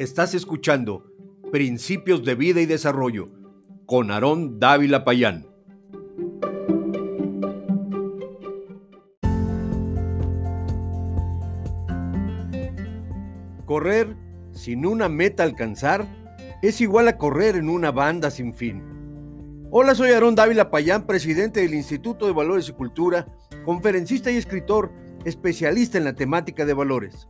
Estás escuchando Principios de Vida y Desarrollo con Aarón Dávila Payán. Correr sin una meta alcanzar es igual a correr en una banda sin fin. Hola, soy Aarón Dávila Payán, presidente del Instituto de Valores y Cultura, conferencista y escritor, especialista en la temática de valores.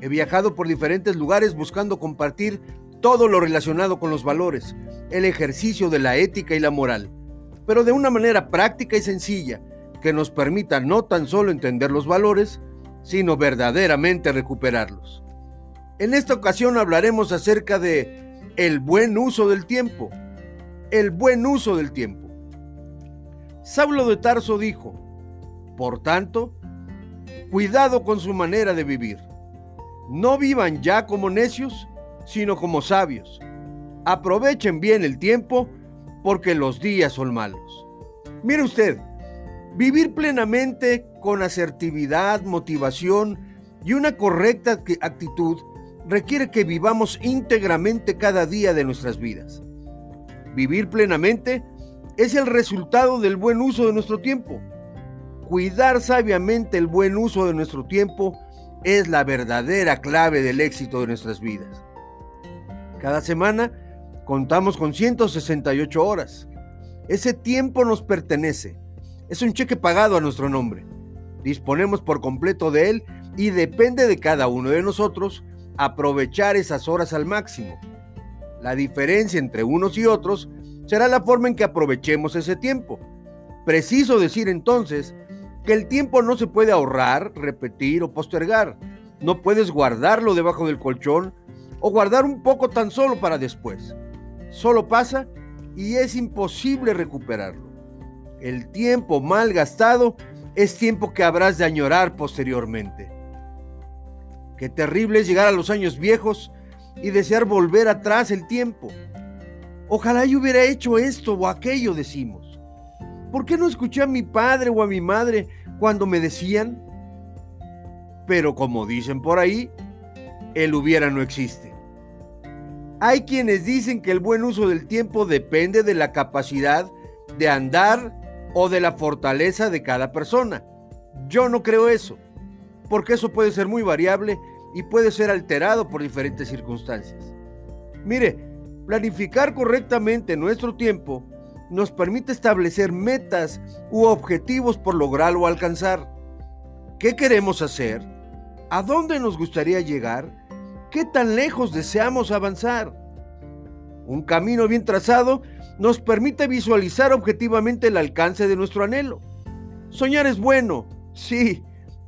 He viajado por diferentes lugares buscando compartir todo lo relacionado con los valores, el ejercicio de la ética y la moral, pero de una manera práctica y sencilla que nos permita no tan solo entender los valores, sino verdaderamente recuperarlos. En esta ocasión hablaremos acerca de el buen uso del tiempo. El buen uso del tiempo. Saulo de Tarso dijo, por tanto, cuidado con su manera de vivir no vivan ya como necios, sino como sabios. Aprovechen bien el tiempo porque los días son malos. Mire usted, vivir plenamente con asertividad, motivación y una correcta actitud requiere que vivamos íntegramente cada día de nuestras vidas. Vivir plenamente es el resultado del buen uso de nuestro tiempo. Cuidar sabiamente el buen uso de nuestro tiempo es la verdadera clave del éxito de nuestras vidas. Cada semana contamos con 168 horas. Ese tiempo nos pertenece. Es un cheque pagado a nuestro nombre. Disponemos por completo de él y depende de cada uno de nosotros aprovechar esas horas al máximo. La diferencia entre unos y otros será la forma en que aprovechemos ese tiempo. Preciso decir entonces que el tiempo no se puede ahorrar, repetir o postergar. No puedes guardarlo debajo del colchón o guardar un poco tan solo para después. Solo pasa y es imposible recuperarlo. El tiempo mal gastado es tiempo que habrás de añorar posteriormente. Qué terrible es llegar a los años viejos y desear volver atrás el tiempo. Ojalá yo hubiera hecho esto o aquello, decimos. ¿Por qué no escuché a mi padre o a mi madre cuando me decían? Pero como dicen por ahí, el hubiera no existe. Hay quienes dicen que el buen uso del tiempo depende de la capacidad de andar o de la fortaleza de cada persona. Yo no creo eso, porque eso puede ser muy variable y puede ser alterado por diferentes circunstancias. Mire, planificar correctamente nuestro tiempo nos permite establecer metas u objetivos por lograr o alcanzar. ¿Qué queremos hacer? ¿A dónde nos gustaría llegar? ¿Qué tan lejos deseamos avanzar? Un camino bien trazado nos permite visualizar objetivamente el alcance de nuestro anhelo. Soñar es bueno, sí,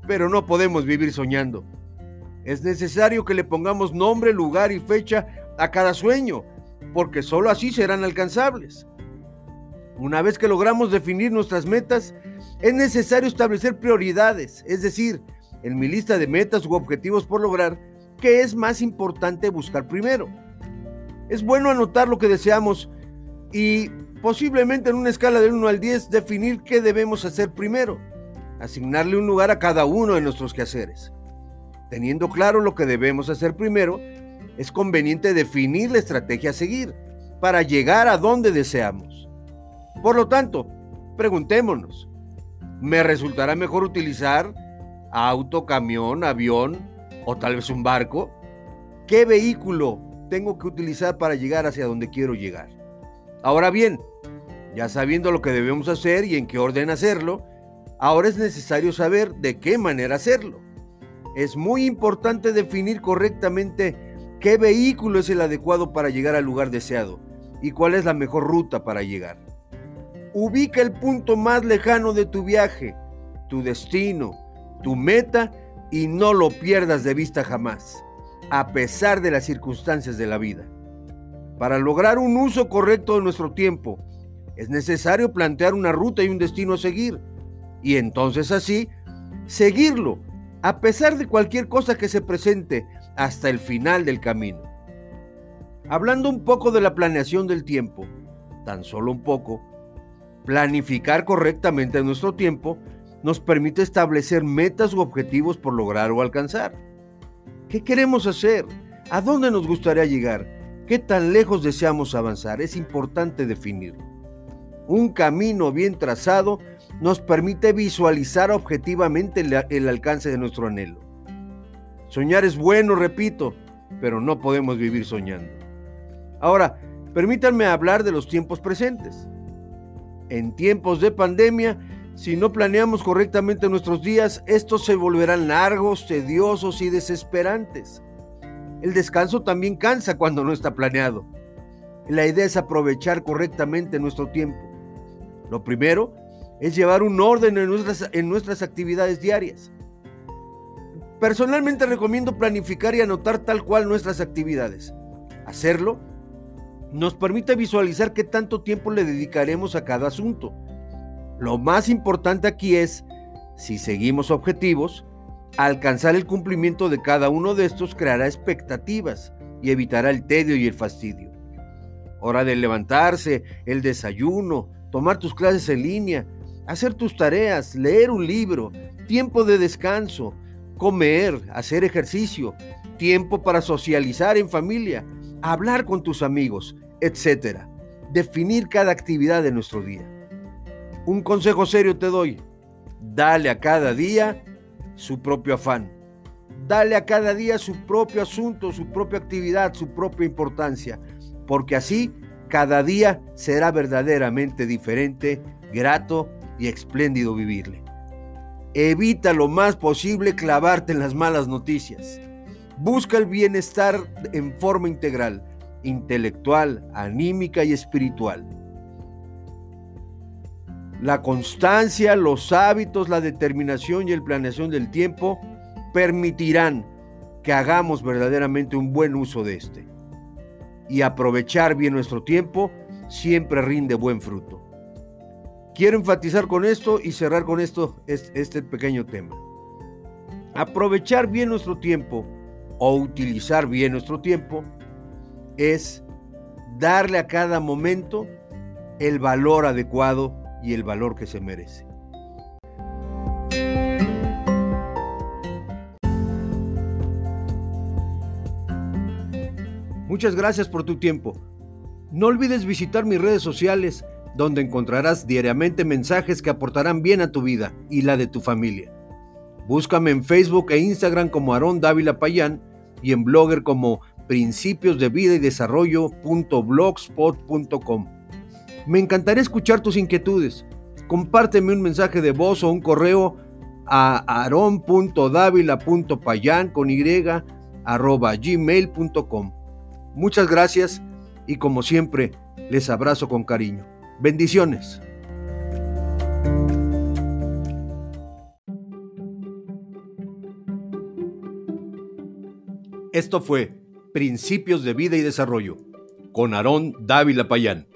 pero no podemos vivir soñando. Es necesario que le pongamos nombre, lugar y fecha a cada sueño, porque sólo así serán alcanzables. Una vez que logramos definir nuestras metas, es necesario establecer prioridades, es decir, en mi lista de metas u objetivos por lograr, ¿qué es más importante buscar primero? Es bueno anotar lo que deseamos y posiblemente en una escala del 1 al 10 definir qué debemos hacer primero, asignarle un lugar a cada uno de nuestros quehaceres. Teniendo claro lo que debemos hacer primero, es conveniente definir la estrategia a seguir para llegar a donde deseamos. Por lo tanto, preguntémonos, ¿me resultará mejor utilizar auto, camión, avión o tal vez un barco? ¿Qué vehículo tengo que utilizar para llegar hacia donde quiero llegar? Ahora bien, ya sabiendo lo que debemos hacer y en qué orden hacerlo, ahora es necesario saber de qué manera hacerlo. Es muy importante definir correctamente qué vehículo es el adecuado para llegar al lugar deseado y cuál es la mejor ruta para llegar. Ubica el punto más lejano de tu viaje, tu destino, tu meta y no lo pierdas de vista jamás, a pesar de las circunstancias de la vida. Para lograr un uso correcto de nuestro tiempo, es necesario plantear una ruta y un destino a seguir, y entonces así, seguirlo, a pesar de cualquier cosa que se presente, hasta el final del camino. Hablando un poco de la planeación del tiempo, tan solo un poco, planificar correctamente nuestro tiempo nos permite establecer metas u objetivos por lograr o alcanzar. ¿Qué queremos hacer? ¿A dónde nos gustaría llegar? ¿Qué tan lejos deseamos avanzar? Es importante definirlo. Un camino bien trazado nos permite visualizar objetivamente el, alcance de nuestro anhelo. Soñar es bueno, repito, pero no podemos vivir soñando. Ahora, permítanme hablar de los tiempos presentes. En tiempos de pandemia, si no planeamos correctamente nuestros días, estos se volverán largos, tediosos y desesperantes. El descanso también cansa cuando no está planeado. La idea es aprovechar correctamente nuestro tiempo. Lo primero es llevar un orden en nuestras, en nuestras actividades diarias. Personalmente recomiendo planificar y anotar tal cual nuestras actividades. Hacerlo nos permite visualizar qué tanto tiempo le dedicaremos a cada asunto lo más importante aquí es, si seguimos objetivos, alcanzar el cumplimiento de cada uno de estos creará expectativas y evitará el tedio y el fastidio. Hora de levantarse, el desayuno, tomar tus clases en línea, hacer tus tareas, leer un libro, tiempo de descanso, comer, hacer ejercicio, tiempo para socializar en familia, hablar con tus amigos, etc. Definir cada actividad de nuestro día. Un consejo serio te doy. Dale a cada día su propio afán. Dale a cada día su propio asunto, su propia actividad, su propia importancia. Porque así cada día será verdaderamente diferente, grato y espléndido vivirle. Evita lo más posible clavarte en las malas noticias. Busca el bienestar en forma integral, intelectual, anímica y espiritual. La constancia, los hábitos, la determinación y el planeación del tiempo permitirán que hagamos verdaderamente un buen uso de este. Y aprovechar bien nuestro tiempo siempre rinde buen fruto. Quiero enfatizar con esto y cerrar con esto este pequeño tema. Aprovechar bien nuestro tiempo o utilizar bien nuestro tiempo es darle a cada momento el valor adecuado y el valor que se merece. Muchas gracias por tu tiempo. No olvides visitar mis redes sociales donde encontrarás diariamente mensajes que aportarán bien a tu vida y la de tu familia. Búscame en Facebook e Instagram como Aarón Dávila Payán y en Blogger como principios de vida y desarrollo.blogspot.com. Me encantaría escuchar tus inquietudes. Compárteme un mensaje de voz o un correo a aron.davila.payan con. Muchas gracias y como siempre les abrazo con cariño. Bendiciones. Esto fue Principios de Vida y Desarrollo con Aarón Dávila Payán.